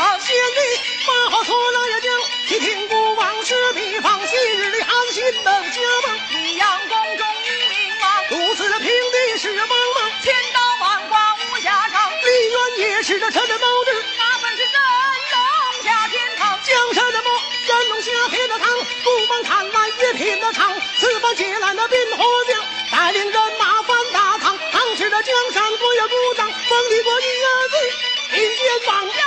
心肠。先帝把话说了也讲，提听不往事，比方昔日的寒心等家门？益阳宫中女明王，如此的平地是茫茫，千刀万剐无下场。梨园也是这陈的谋之，那本是真龙下天堂。江山的魔，真龙下天的堂，不帮看来也品得长。此番借来那兵火将，带领人马翻大唐，唐时的江山不要鼓掌，封帝国一儿子，民间王。